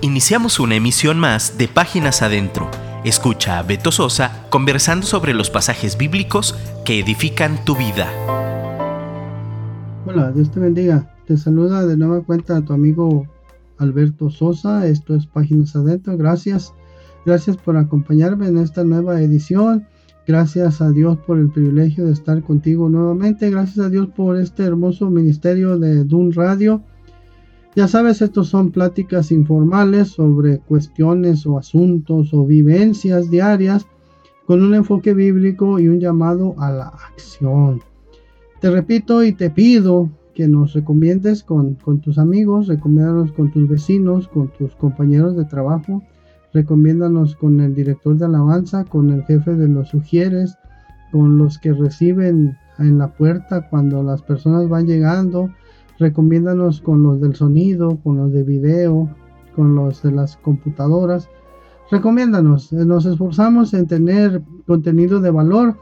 Iniciamos una emisión más de Páginas Adentro. Escucha a Beto Sosa conversando sobre los pasajes bíblicos que edifican tu vida. Hola, Dios te bendiga. Te saluda de nueva cuenta tu amigo Alberto Sosa. Esto es Páginas Adentro. Gracias. Gracias por acompañarme en esta nueva edición. Gracias a Dios por el privilegio de estar contigo nuevamente. Gracias a Dios por este hermoso ministerio de Dun Radio ya sabes, estos son pláticas informales sobre cuestiones o asuntos o vivencias diarias con un enfoque bíblico y un llamado a la acción. Te repito y te pido que nos recomiendes con, tus amigos, recomiéndanos con tus vecinos, con tus compañeros de trabajo, recomiéndanos con el director de alabanza, con el jefe de los sugieres, con los que reciben en la puerta cuando las personas van llegando, recomiéndanos con los del sonido, con los de video, con los de las computadoras. Recomiéndanos, eh, nos esforzamos en tener contenido de valor.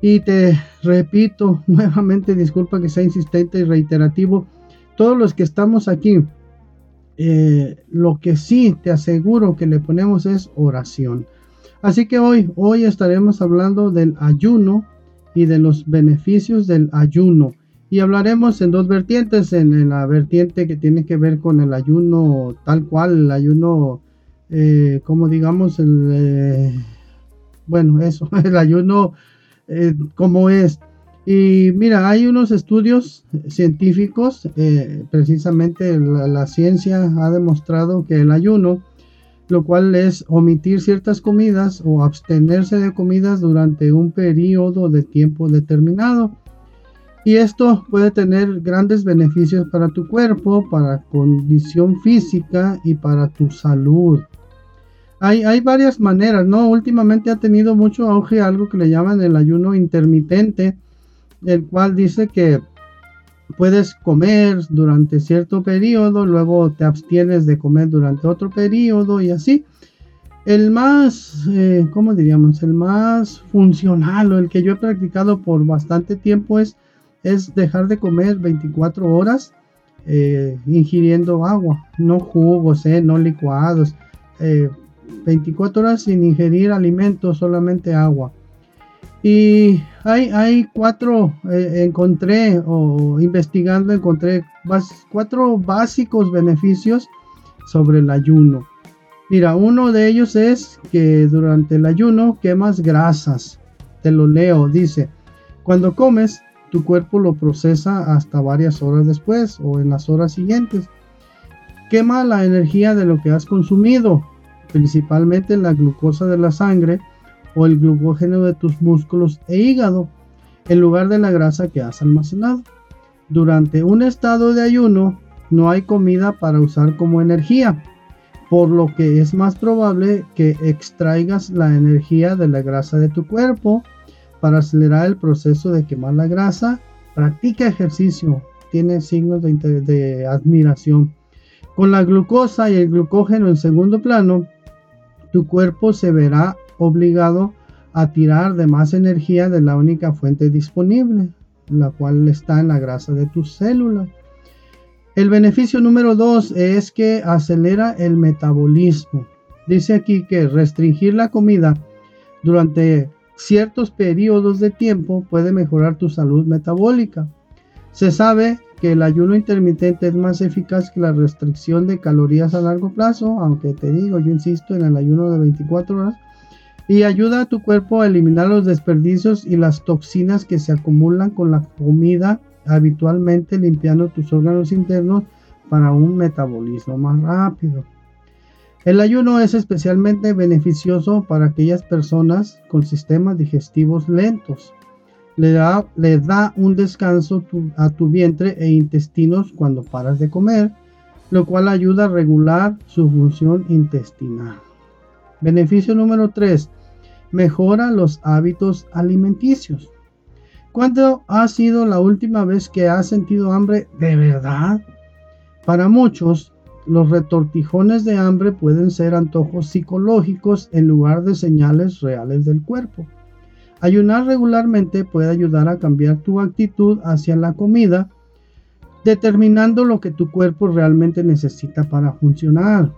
Y te repito nuevamente, disculpa que sea insistente y reiterativo, todos los que estamos aquí, eh, lo que sí te aseguro que le ponemos es oración. Así que hoy, hoy estaremos hablando del ayuno y de los beneficios del ayuno. Y hablaremos en dos vertientes, en, la vertiente que tiene que ver con el ayuno tal cual, el ayuno, eh, como digamos, el, eh, bueno, eso, el ayuno eh, como es. Y mira, hay unos estudios científicos, precisamente la, la, ciencia ha demostrado que el ayuno, lo cual es omitir ciertas comidas o abstenerse de comidas durante un periodo de tiempo determinado. Y esto puede tener grandes beneficios para tu cuerpo, para condición física y para tu salud. Hay, hay, varias maneras, ¿no? Últimamente ha tenido mucho auge algo que le llaman el ayuno intermitente, el cual dice que puedes comer durante cierto periodo, luego te abstienes de comer durante otro periodo y así. El más, eh, ¿cómo diríamos? El más funcional o el que yo he practicado por bastante tiempo es es dejar de comer 24 horas eh, ingiriendo agua, no jugos, eh, no licuados. 24 eh, horas sin ingerir alimentos, solamente agua. Y hay, hay cuatro, encontré o investigando, encontré cuatro básicos beneficios sobre el ayuno. Mira, uno de ellos es que durante el ayuno quemas grasas. Te lo leo, dice, cuando comes tu cuerpo lo procesa hasta varias horas después o en las horas siguientes. Quema la energía de lo que has consumido, principalmente la glucosa de la sangre o el glucógeno de tus músculos e hígado, en lugar de la grasa que has almacenado. Durante un estado de ayuno no hay comida para usar como energía, por lo que es más probable que extraigas la energía de la grasa de tu cuerpo para acelerar el proceso de quemar la grasa. Practica ejercicio, tiene signos de, de admiración. Con la glucosa y el glucógeno en segundo plano, tu cuerpo se verá obligado a tirar de más energía de la única fuente disponible, la cual está en la grasa de tus células. El beneficio número dos es que acelera el metabolismo. Dice aquí que restringir la comida durante ciertos periodos de tiempo puede mejorar tu salud metabólica. Se sabe que el ayuno intermitente es más eficaz que la restricción de calorías a largo plazo, aunque te digo, yo insisto en el ayuno de 24 horas, y ayuda a tu cuerpo a eliminar los desperdicios y las toxinas que se acumulan con la comida habitualmente limpiando tus órganos internos para un metabolismo más rápido. El ayuno es especialmente beneficioso para aquellas personas con sistemas digestivos lentos. Le da, un descanso a tu vientre e intestinos cuando paras de comer, lo cual ayuda a regular su función intestinal. Beneficio número 3. Mejora los hábitos alimenticios. ¿Cuándo ha sido la última vez que has sentido hambre de verdad? Para muchos, los retortijones de hambre pueden ser antojos psicológicos en lugar de señales reales del cuerpo. Ayunar regularmente puede ayudar a cambiar tu actitud hacia la comida, determinando lo que tu cuerpo realmente necesita para funcionar.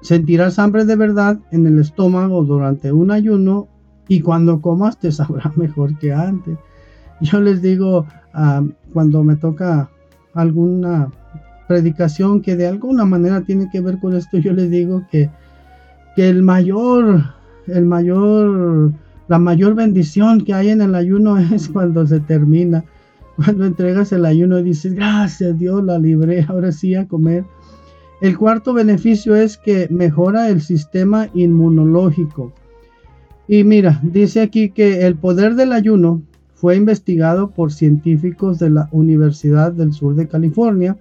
Sentirás hambre de verdad en el estómago durante un ayuno y cuando comas te sabrá mejor que antes. Yo les digo, ah, cuando me toca alguna predicación que de alguna manera tiene que ver con esto, yo les digo que, que el mayor, el mayor, la mayor bendición que hay en el ayuno es cuando se termina. Cuando entregas el ayuno y dices, gracias Dios, la libré, ahora sí a comer. El cuarto beneficio es que mejora el sistema inmunológico. Y mira, dice aquí que el poder del ayuno fue investigado por científicos de la Universidad del Sur de California,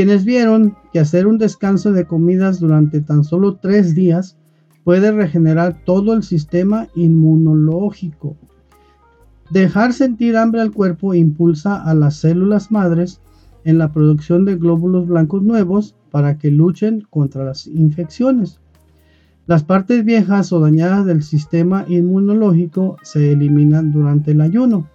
quienes vieron que hacer un descanso de comidas durante tan solo tres días puede regenerar todo el sistema inmunológico. Dejar sentir hambre al cuerpo impulsa a las células madres en la producción de glóbulos blancos nuevos para que luchen contra las infecciones. Las partes viejas o dañadas del sistema inmunológico se eliminan durante el ayuno.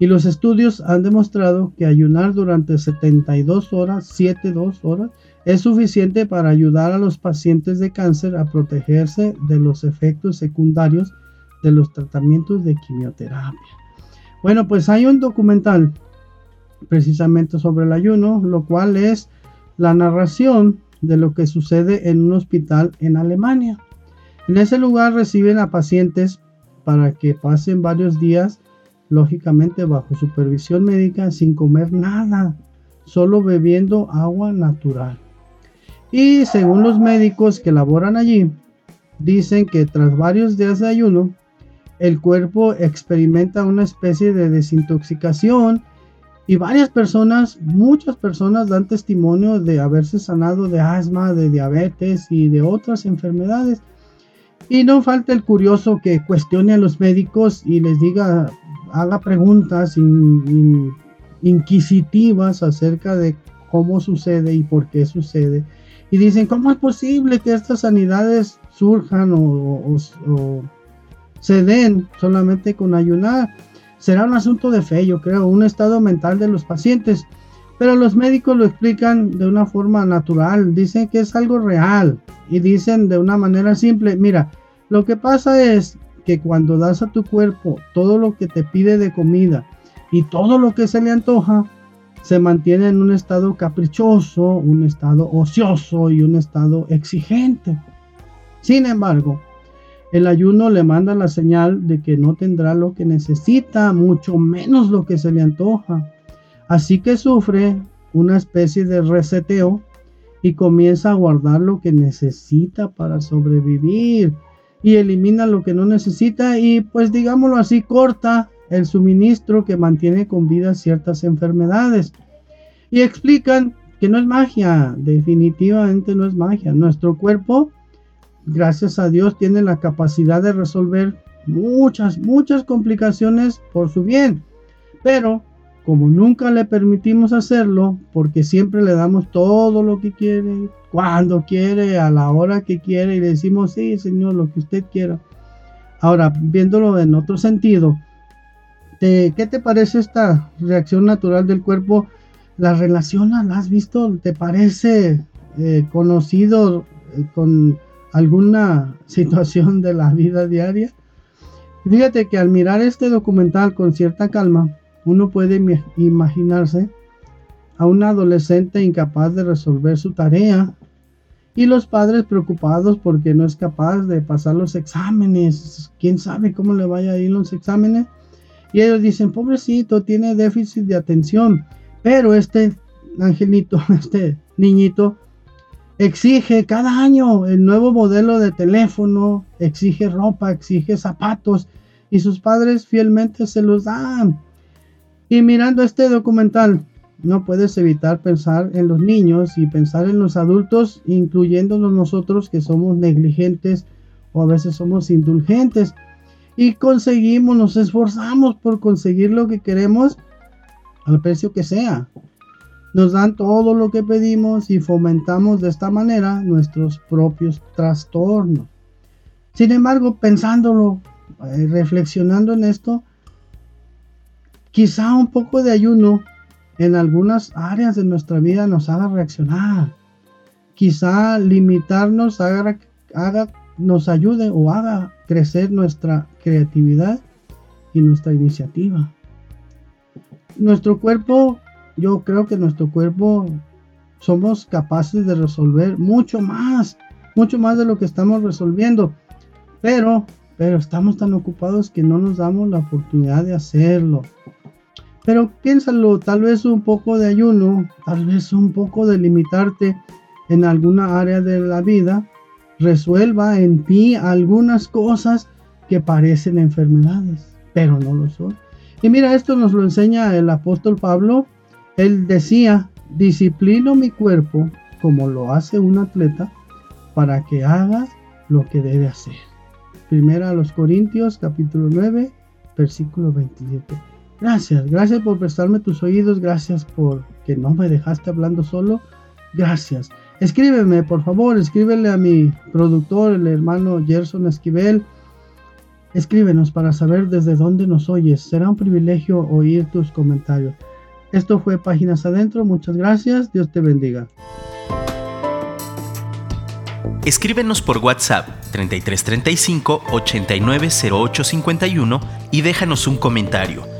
Y los estudios han demostrado que ayunar durante 72 horas, 7-2 horas, es suficiente para ayudar a los pacientes de cáncer a protegerse de los efectos secundarios de los tratamientos de quimioterapia. Bueno, pues hay un documental precisamente sobre el ayuno, lo cual es la narración de lo que sucede en un hospital en Alemania. En ese lugar reciben a pacientes para que pasen varios días, lógicamente bajo supervisión médica, sin comer nada, solo bebiendo agua natural. Y según los médicos que laboran allí, dicen que tras varios días de ayuno, el cuerpo experimenta una especie de desintoxicación y varias personas, muchas personas dan testimonio de haberse sanado de asma, de diabetes y de otras enfermedades. Y no falta el curioso que cuestione a los médicos y les diga, haga preguntas inquisitivas acerca de cómo sucede y por qué sucede. Y dicen, ¿cómo es posible que estas sanidades surjan o se den solamente con ayunar? será un asunto de fe, yo creo, un estado mental de los pacientes. Pero los médicos lo explican de una forma natural, dicen que es algo real y dicen de una manera simple, mira, lo que pasa es que cuando das a tu cuerpo todo lo que te pide de comida y todo lo que se le antoja, se mantiene en un estado caprichoso, un estado ocioso y un estado exigente. Sin embargo, el ayuno le manda la señal de que no tendrá lo que necesita, mucho menos lo que se le antoja. Así que sufre una especie de reseteo y comienza a guardar lo que necesita para sobrevivir y elimina lo que no necesita y pues digámoslo así corta el suministro que mantiene con vida ciertas enfermedades. Y explican que no es magia, definitivamente no es magia. Nuestro cuerpo gracias a Dios, tiene la capacidad de resolver muchas, muchas complicaciones por su bien. Pero como nunca le permitimos hacerlo, porque siempre le damos todo lo que quiere, cuando quiere, a la hora que quiere, y le decimos, sí, Señor, lo que usted quiera. Ahora, viéndolo en otro sentido, ¿qué te parece esta reacción natural del cuerpo? ¿La relaciona? ¿La has visto? ¿Te parece eh, conocido eh, con alguna situación de la vida diaria. Fíjate que al mirar este documental con cierta calma, uno puede imaginarse a un adolescente incapaz de resolver su tarea y los padres preocupados porque no es capaz de pasar los exámenes. ¿Quién sabe cómo le vaya a ir los exámenes? Y ellos dicen, pobrecito, tiene déficit de atención. Pero este angelito, este niñito, exige cada año el nuevo modelo de teléfono, exige ropa, exige zapatos y sus padres fielmente se los dan. Y mirando este documental, no puedes evitar pensar en los niños y pensar en los adultos, incluyéndonos nosotros que somos negligentes o a veces somos indulgentes y conseguimos, nos esforzamos por conseguir lo que queremos al precio que sea nos dan todo lo que pedimos y fomentamos de esta manera nuestros propios trastornos. Sin embargo, pensándolo, eh, reflexionando en esto, quizá un poco de ayuno en algunas áreas de nuestra vida nos haga reaccionar. quizá limitarnos haga, nos ayude o haga crecer nuestra creatividad y nuestra iniciativa. Nuestro cuerpo, yo creo que nuestro cuerpo somos capaces de resolver mucho más, mucho más de lo que estamos resolviendo. Pero, pero estamos tan ocupados que no nos damos la oportunidad de hacerlo. Pero piénsalo, tal vez un poco de ayuno, tal vez un poco de limitarte en alguna área de la vida, resuelva en ti algunas cosas que parecen enfermedades, pero no lo son. Y mira, esto nos lo enseña el apóstol Pablo. Él decía, disciplino mi cuerpo como lo hace un atleta para que haga lo que debe hacer. Primera a los Corintios capítulo 9, versículo 27. Gracias, gracias por prestarme tus oídos, gracias por que no me dejaste hablando solo. Gracias. Escríbeme, por favor, escríbele a mi productor, el hermano Gerson Esquivel. Escríbenos para saber desde dónde nos oyes. Será un privilegio oír tus comentarios. Esto fue Páginas Adentro. Muchas gracias. Dios te bendiga. Escríbenos por WhatsApp 3335 890851 y déjanos un comentario.